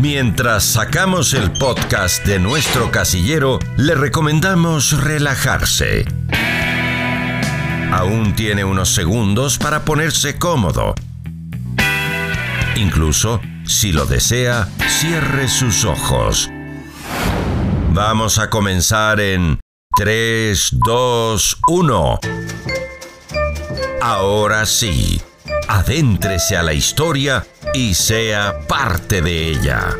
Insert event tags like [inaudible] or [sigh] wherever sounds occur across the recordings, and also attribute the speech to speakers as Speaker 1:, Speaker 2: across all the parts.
Speaker 1: Mientras sacamos el podcast de nuestro casillero, le recomendamos relajarse. Aún tiene unos segundos para ponerse cómodo. Incluso, si lo desea, cierre sus ojos. Vamos a comenzar en 3, 2, 1. Ahora sí, adéntrese a la historia y sea parte de ella.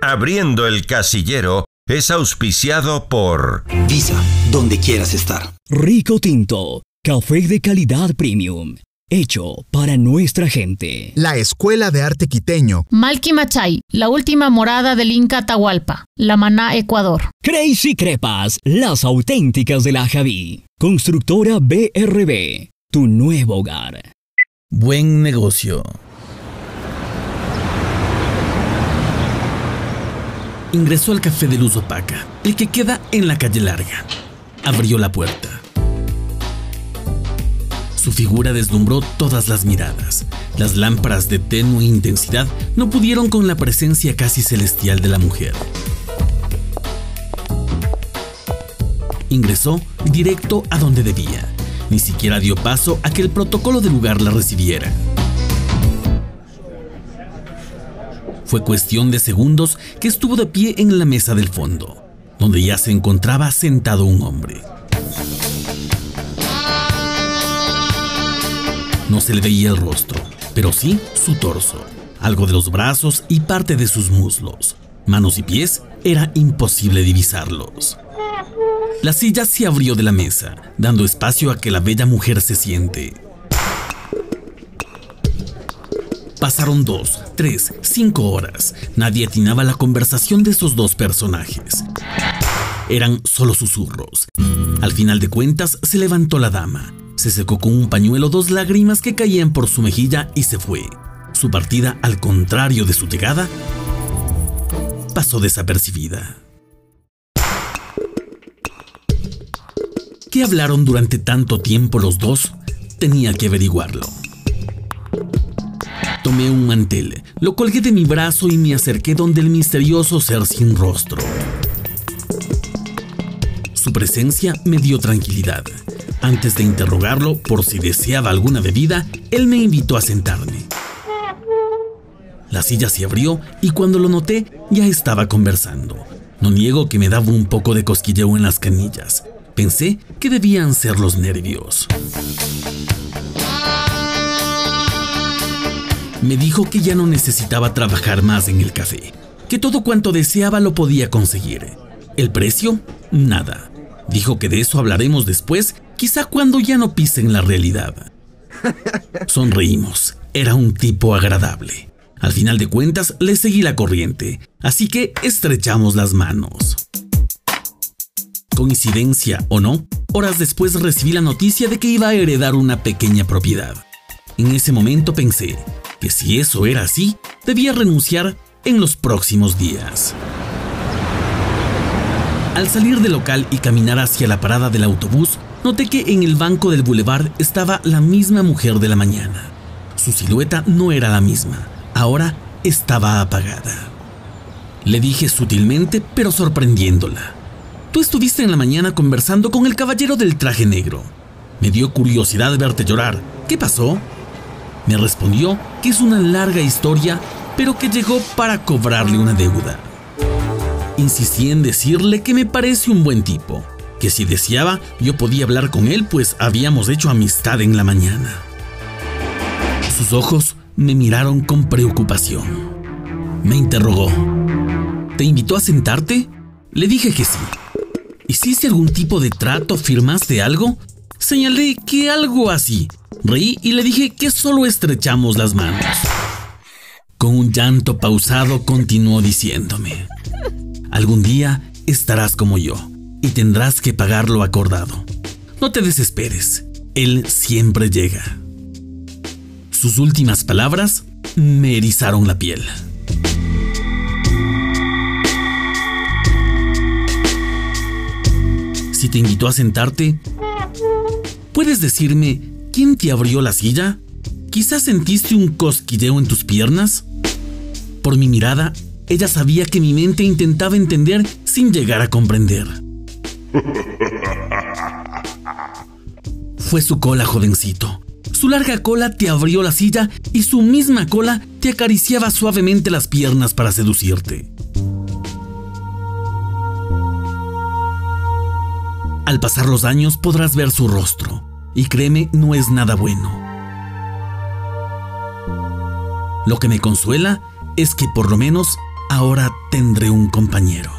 Speaker 1: Abriendo el casillero es auspiciado por
Speaker 2: Visa, donde quieras estar.
Speaker 3: Rico Tinto, café de calidad premium, hecho para nuestra gente.
Speaker 4: La Escuela de Arte Quiteño.
Speaker 5: Malky Machay, la última morada del Inca Atahualpa, La Maná, Ecuador.
Speaker 3: Crazy Crepas, las auténticas de la Javí. Constructora BRB, tu nuevo hogar.
Speaker 6: Buen negocio. Ingresó al café de luz opaca, el que queda en la calle larga. Abrió la puerta. Su figura deslumbró todas las miradas. Las lámparas de tenue intensidad no pudieron con la presencia casi celestial de la mujer. Ingresó directo a donde debía. Ni siquiera dio paso a que el protocolo del lugar la recibiera. Fue cuestión de segundos que estuvo de pie en la mesa del fondo, donde ya se encontraba sentado un hombre. No se le veía el rostro, pero sí su torso, algo de los brazos y parte de sus muslos. Manos y pies era imposible divisarlos. La silla se abrió de la mesa, dando espacio a que la bella mujer se siente. Pasaron dos, tres, cinco horas. Nadie atinaba la conversación de esos dos personajes. Eran solo susurros. Al final de cuentas, se levantó la dama. Se secó con un pañuelo dos lágrimas que caían por su mejilla y se fue. Su partida, al contrario de su llegada, pasó desapercibida. ¿Qué hablaron durante tanto tiempo los dos? Tenía que averiguarlo. Tomé un mantel, lo colgué de mi brazo y me acerqué donde el misterioso ser sin rostro. Su presencia me dio tranquilidad. Antes de interrogarlo por si deseaba alguna bebida, él me invitó a sentarme. La silla se abrió y cuando lo noté ya estaba conversando. No niego que me daba un poco de cosquilleo en las canillas. Pensé que debían ser los nervios. Me dijo que ya no necesitaba trabajar más en el café, que todo cuanto deseaba lo podía conseguir. ¿El precio? Nada. Dijo que de eso hablaremos después, quizá cuando ya no pisen la realidad. [laughs] Sonreímos. Era un tipo agradable. Al final de cuentas, le seguí la corriente, así que estrechamos las manos. Coincidencia o no, horas después recibí la noticia de que iba a heredar una pequeña propiedad. En ese momento pensé que si eso era así, debía renunciar en los próximos días. Al salir del local y caminar hacia la parada del autobús, noté que en el banco del boulevard estaba la misma mujer de la mañana. Su silueta no era la misma, ahora estaba apagada. Le dije sutilmente, pero sorprendiéndola. Tú estuviste en la mañana conversando con el caballero del traje negro. Me dio curiosidad verte llorar. ¿Qué pasó? Me respondió que es una larga historia, pero que llegó para cobrarle una deuda. Insistí en decirle que me parece un buen tipo, que si deseaba yo podía hablar con él, pues habíamos hecho amistad en la mañana. Sus ojos me miraron con preocupación. Me interrogó. ¿Te invitó a sentarte? Le dije que sí. ¿Hiciste algún tipo de trato? ¿Firmaste algo? Señalé que algo así. Reí y le dije que solo estrechamos las manos. Con un llanto pausado continuó diciéndome, algún día estarás como yo y tendrás que pagar lo acordado. No te desesperes, él siempre llega. Sus últimas palabras me erizaron la piel. Si te invitó a sentarte, ¿puedes decirme quién te abrió la silla? Quizás sentiste un cosquilleo en tus piernas. Por mi mirada, ella sabía que mi mente intentaba entender sin llegar a comprender. Fue su cola, jovencito. Su larga cola te abrió la silla y su misma cola te acariciaba suavemente las piernas para seducirte. Al pasar los años podrás ver su rostro, y créeme, no es nada bueno. Lo que me consuela es que por lo menos ahora tendré un compañero.